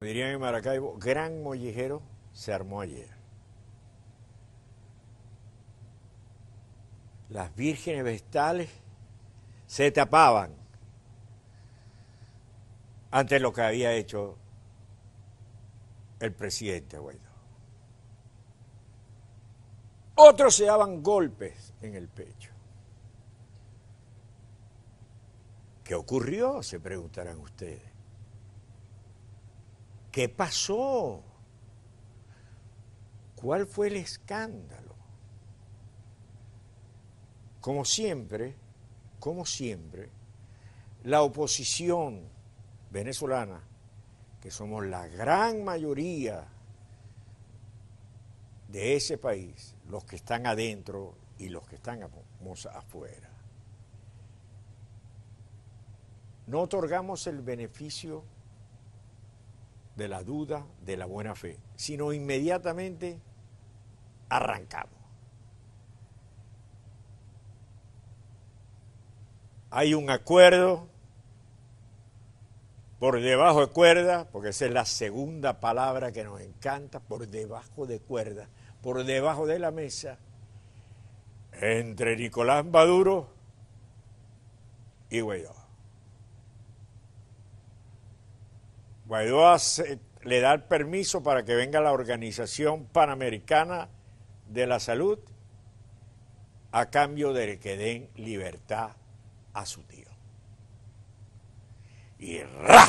Dirían en Maracaibo, gran mollejero se armó ayer. Las vírgenes vestales se tapaban ante lo que había hecho el presidente Guaidó. Otros se daban golpes en el pecho. ¿Qué ocurrió? Se preguntarán ustedes. ¿Qué pasó? ¿Cuál fue el escándalo? Como siempre, como siempre, la oposición venezolana, que somos la gran mayoría de ese país, los que están adentro y los que están afuera, no otorgamos el beneficio de la duda, de la buena fe, sino inmediatamente arrancamos. Hay un acuerdo por debajo de cuerda, porque esa es la segunda palabra que nos encanta, por debajo de cuerda, por debajo de la mesa, entre Nicolás Maduro y Guaidó. Guaidó le da el permiso para que venga la Organización Panamericana de la Salud a cambio de que den libertad a su tío. Y ¡ra!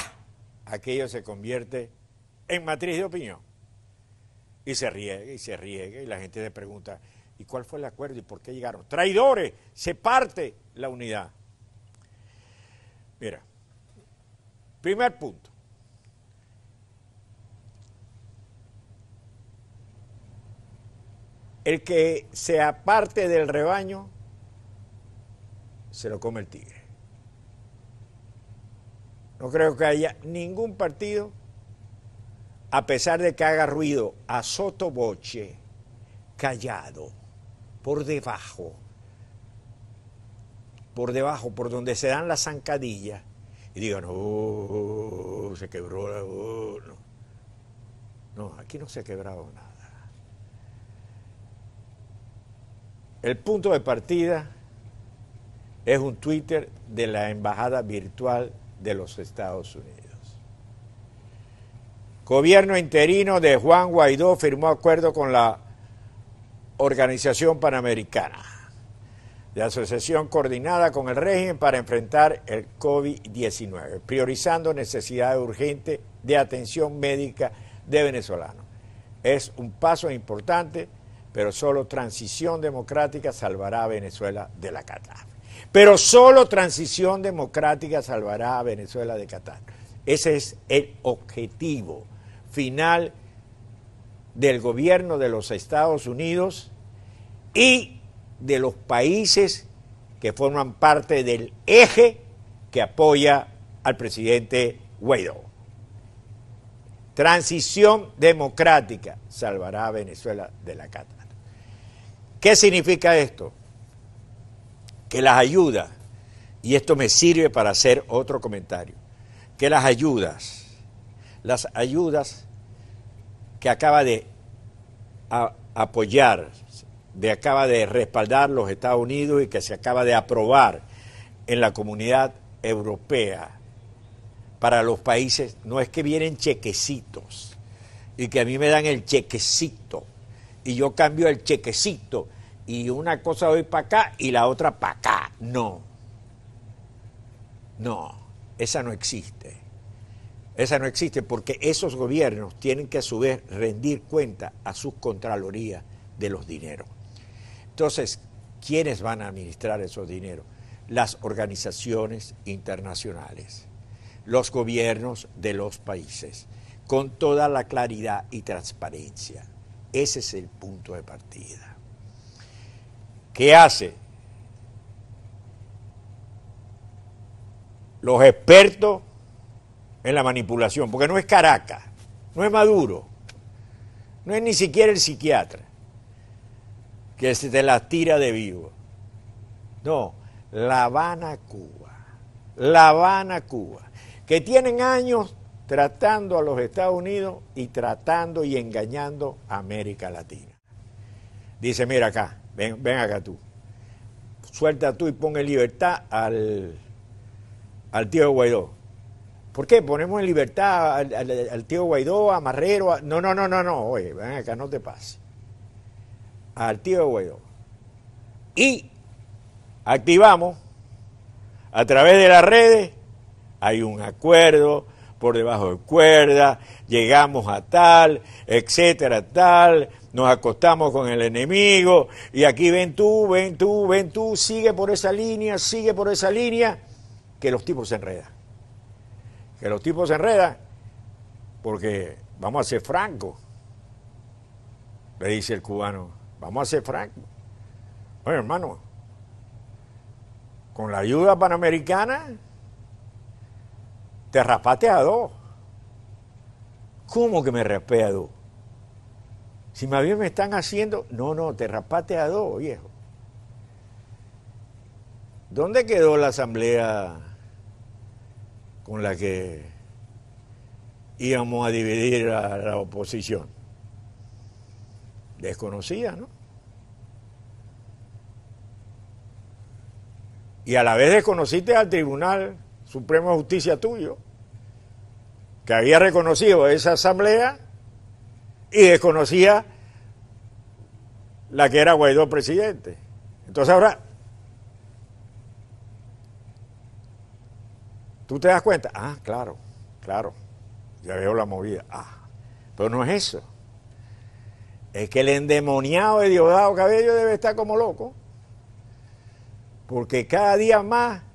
aquello se convierte en matriz de opinión. Y se riega y se riega y la gente le pregunta, ¿y cuál fue el acuerdo y por qué llegaron? Traidores, se parte la unidad. Mira, primer punto. El que sea parte del rebaño se lo come el tigre. No creo que haya ningún partido, a pesar de que haga ruido a sotoboche, callado, por debajo, por debajo, por donde se dan las zancadillas, y digan, oh, se quebró la... No. no, aquí no se ha quebrado nada. El punto de partida es un Twitter de la Embajada Virtual de los Estados Unidos. Gobierno interino de Juan Guaidó firmó acuerdo con la Organización Panamericana de asociación coordinada con el régimen para enfrentar el COVID-19, priorizando necesidades urgentes de atención médica de venezolanos. Es un paso importante pero solo transición democrática salvará a Venezuela de la catástrofe. Pero solo transición democrática salvará a Venezuela de catástrofe. Ese es el objetivo final del gobierno de los Estados Unidos y de los países que forman parte del eje que apoya al presidente Guaidó. Transición democrática salvará a Venezuela de la catástrofe. ¿Qué significa esto? Que las ayudas, y esto me sirve para hacer otro comentario, que las ayudas, las ayudas que acaba de apoyar, de acaba de respaldar los Estados Unidos y que se acaba de aprobar en la comunidad europea para los países, no es que vienen chequecitos y que a mí me dan el chequecito y yo cambio el chequecito y una cosa voy para acá y la otra para acá. No. No, esa no existe. Esa no existe porque esos gobiernos tienen que a su vez rendir cuenta a sus contralorías de los dineros. Entonces, ¿quiénes van a administrar esos dineros? Las organizaciones internacionales, los gobiernos de los países, con toda la claridad y transparencia. Ese es el punto de partida. ¿Qué hace? Los expertos en la manipulación, porque no es Caracas, no es Maduro, no es ni siquiera el psiquiatra que se te la tira de vivo. No, La Habana, Cuba. La Habana, Cuba. Que tienen años tratando a los Estados Unidos y tratando y engañando a América Latina. Dice, mira acá, ven, ven acá tú. Suelta tú y pon en libertad al, al tío Guaidó. ¿Por qué? Ponemos en libertad al, tío Guaidó, a Marrero. No, no, no, no, no. Oye, ven acá, no te pases. Al tío Guaidó. Y activamos a través de las redes, hay un acuerdo por debajo de cuerda, llegamos a tal, etcétera, tal, nos acostamos con el enemigo y aquí ven tú, ven tú, ven tú, sigue por esa línea, sigue por esa línea, que los tipos se enredan. Que los tipos se enredan porque vamos a ser francos, le dice el cubano, vamos a ser francos. Bueno, hermano, con la ayuda panamericana, te dos. ¿Cómo que me dos? Si más bien me están haciendo, no, no, te dos, viejo. ¿Dónde quedó la asamblea con la que íbamos a dividir a la oposición? Desconocida, ¿no? Y a la vez desconociste al Tribunal Supremo Justicia tuyo, que había reconocido esa asamblea y desconocía la que era Guaidó presidente. Entonces ahora, tú te das cuenta, ah, claro, claro, ya veo la movida, ah, pero no es eso. Es que el endemoniado de Diosdado Cabello debe estar como loco, porque cada día más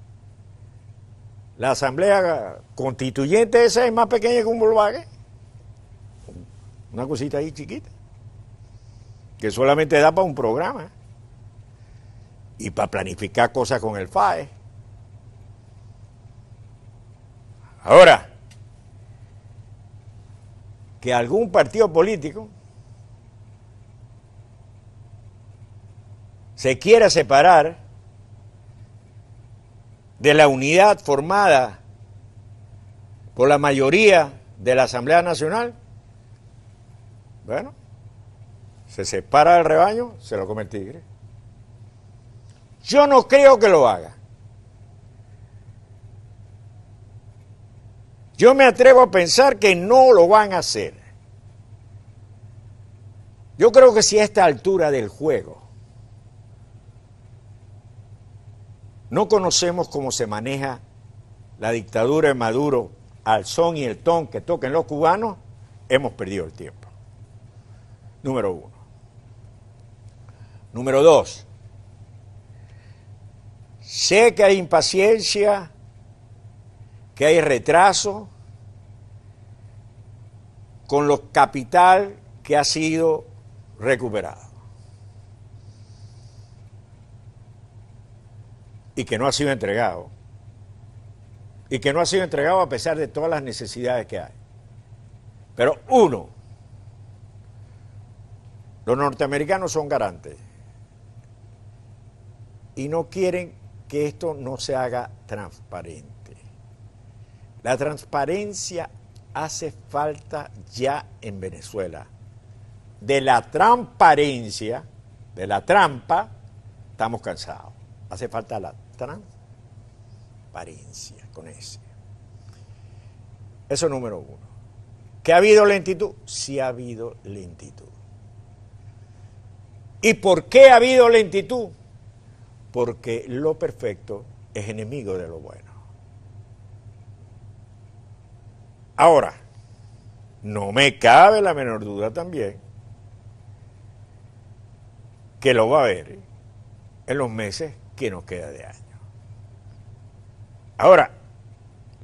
la asamblea constituyente esa es más pequeña que un Volkswagen. Una cosita ahí chiquita. Que solamente da para un programa. Y para planificar cosas con el FAE. Ahora, que algún partido político se quiera separar de la unidad formada por la mayoría de la Asamblea Nacional, bueno, se separa del rebaño, se lo come el tigre. Yo no creo que lo haga. Yo me atrevo a pensar que no lo van a hacer. Yo creo que si a esta altura del juego No conocemos cómo se maneja la dictadura de Maduro al son y el ton que toquen los cubanos, hemos perdido el tiempo. Número uno. Número dos. Sé que hay impaciencia, que hay retraso con lo capital que ha sido recuperado. Y que no ha sido entregado. Y que no ha sido entregado a pesar de todas las necesidades que hay. Pero uno, los norteamericanos son garantes y no quieren que esto no se haga transparente. La transparencia hace falta ya en Venezuela. De la transparencia, de la trampa, estamos cansados. Hace falta la transparencia con ese. Eso número uno. ¿Que ha habido lentitud? Sí ha habido lentitud. ¿Y por qué ha habido lentitud? Porque lo perfecto es enemigo de lo bueno. Ahora, no me cabe la menor duda también que lo va a haber en los meses que nos queda de año. Ahora,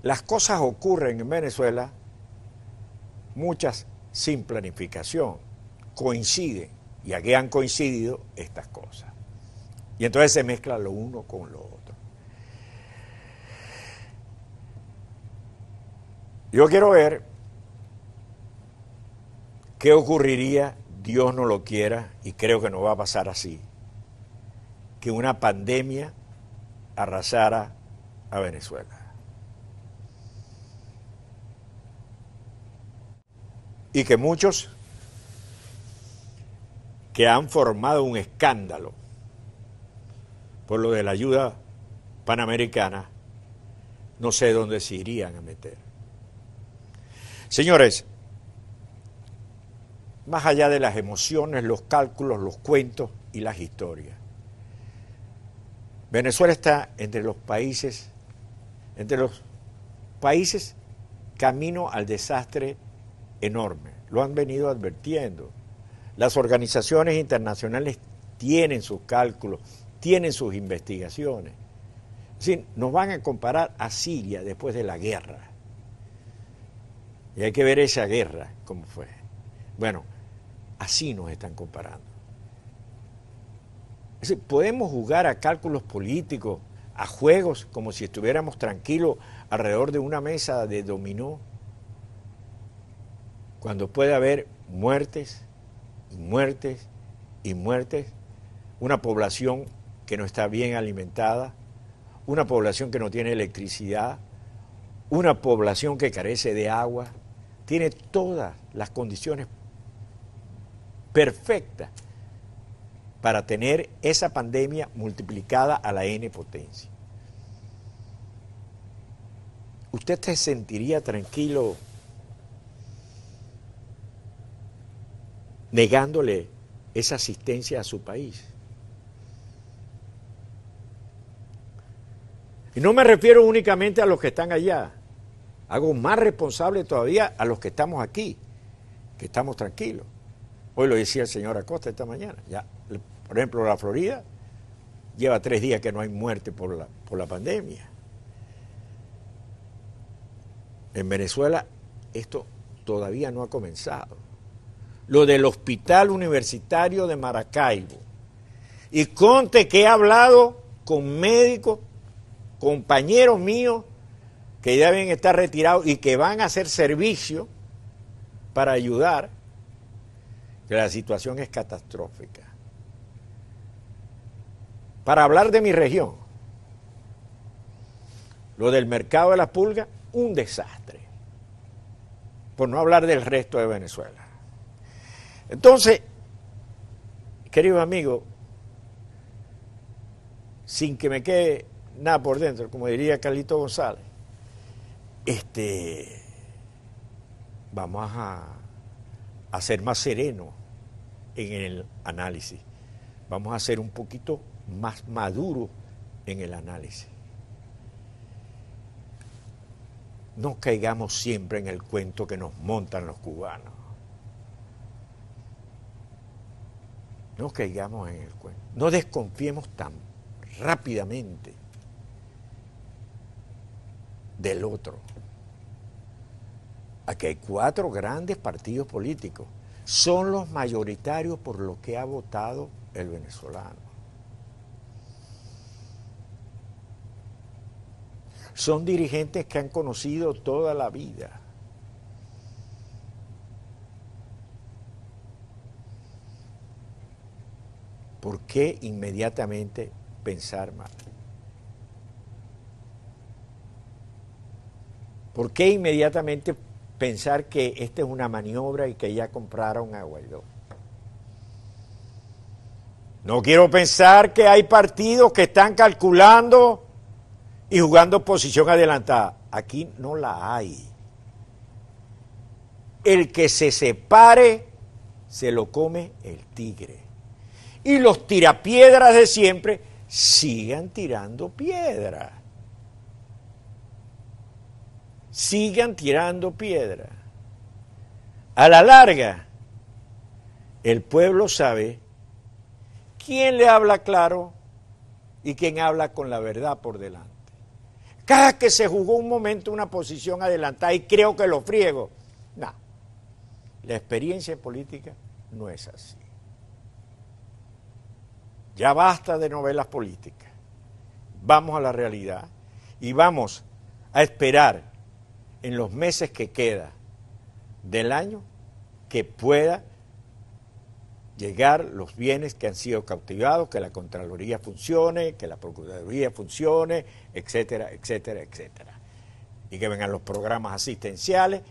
las cosas ocurren en Venezuela, muchas sin planificación, coinciden, y aquí han coincidido estas cosas. Y entonces se mezcla lo uno con lo otro. Yo quiero ver qué ocurriría, Dios no lo quiera, y creo que no va a pasar así, que una pandemia arrasara a Venezuela. y que muchos que han formado un escándalo por lo de la ayuda panamericana, no sé dónde se irían a meter. Señores, más allá de las emociones, los cálculos, los cuentos y las historias, Venezuela está entre los países, entre los países camino al desastre enorme. Lo han venido advirtiendo. Las organizaciones internacionales tienen sus cálculos, tienen sus investigaciones. Es nos van a comparar a Siria después de la guerra. Y hay que ver esa guerra, cómo fue. Bueno, así nos están comparando. Podemos jugar a cálculos políticos, a juegos, como si estuviéramos tranquilos alrededor de una mesa de dominó, cuando puede haber muertes y muertes y muertes, una población que no está bien alimentada, una población que no tiene electricidad, una población que carece de agua, tiene todas las condiciones perfectas para tener esa pandemia multiplicada a la n potencia. ¿Usted se sentiría tranquilo negándole esa asistencia a su país? Y no me refiero únicamente a los que están allá, hago más responsable todavía a los que estamos aquí, que estamos tranquilos. Hoy lo decía el señor Acosta esta mañana, ya, por ejemplo, la Florida lleva tres días que no hay muerte por la, por la pandemia. En Venezuela esto todavía no ha comenzado. Lo del Hospital Universitario de Maracaibo. Y conte que he hablado con médicos, compañeros míos, que deben estar retirados y que van a hacer servicio para ayudar, que la situación es catastrófica. Para hablar de mi región, lo del mercado de la pulga un desastre, por no hablar del resto de Venezuela. Entonces, querido amigo, sin que me quede nada por dentro, como diría Carlito González, este, vamos a, a ser más serenos en el análisis, vamos a ser un poquito más maduros en el análisis. no caigamos siempre en el cuento que nos montan los cubanos. No caigamos en el cuento. No desconfiemos tan rápidamente del otro. Aquí hay cuatro grandes partidos políticos. Son los mayoritarios por lo que ha votado el venezolano. Son dirigentes que han conocido toda la vida. ¿Por qué inmediatamente pensar mal? ¿Por qué inmediatamente pensar que esta es una maniobra y que ya compraron a Guaidó? No quiero pensar que hay partidos que están calculando y jugando posición adelantada. Aquí no la hay. El que se separe se lo come el tigre. Y los tirapiedras de siempre sigan tirando piedra. Sigan tirando piedra. A la larga, el pueblo sabe quién le habla claro y quién habla con la verdad por delante. Cada que se jugó un momento una posición adelantada y creo que lo friego. No, la experiencia política no es así. Ya basta de novelas políticas. Vamos a la realidad y vamos a esperar en los meses que queda del año que pueda llegar los bienes que han sido cautivados, que la Contraloría funcione, que la Procuraduría funcione, etcétera, etcétera, etcétera. Y que vengan los programas asistenciales.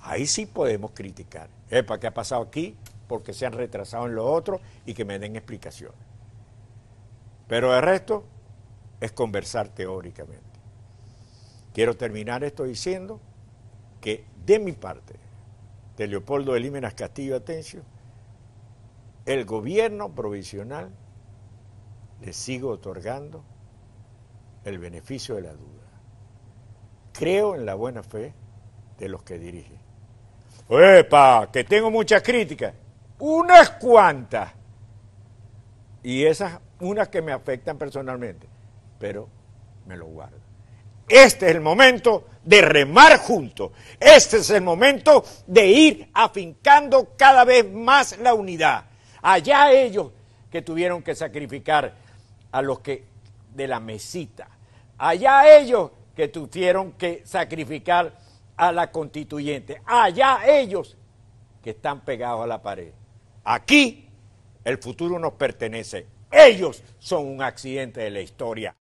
ahí sí podemos criticar. ¿Para ¿qué ha pasado aquí? Porque se han retrasado en lo otro y que me den explicaciones. Pero el resto es conversar teóricamente. Quiero terminar esto diciendo que de mi parte, de Leopoldo de Castillo Atencio, el gobierno provisional le sigo otorgando el beneficio de la duda. Creo en la buena fe de los que dirigen. ¡Epa! Que tengo muchas críticas. Unas cuantas. Y esas, unas que me afectan personalmente. Pero me lo guardo. Este es el momento de remar juntos. Este es el momento de ir afincando cada vez más la unidad. Allá ellos que tuvieron que sacrificar a los que de la mesita. Allá ellos que tuvieron que sacrificar a la constituyente. Allá ellos que están pegados a la pared. Aquí el futuro nos pertenece. Ellos son un accidente de la historia.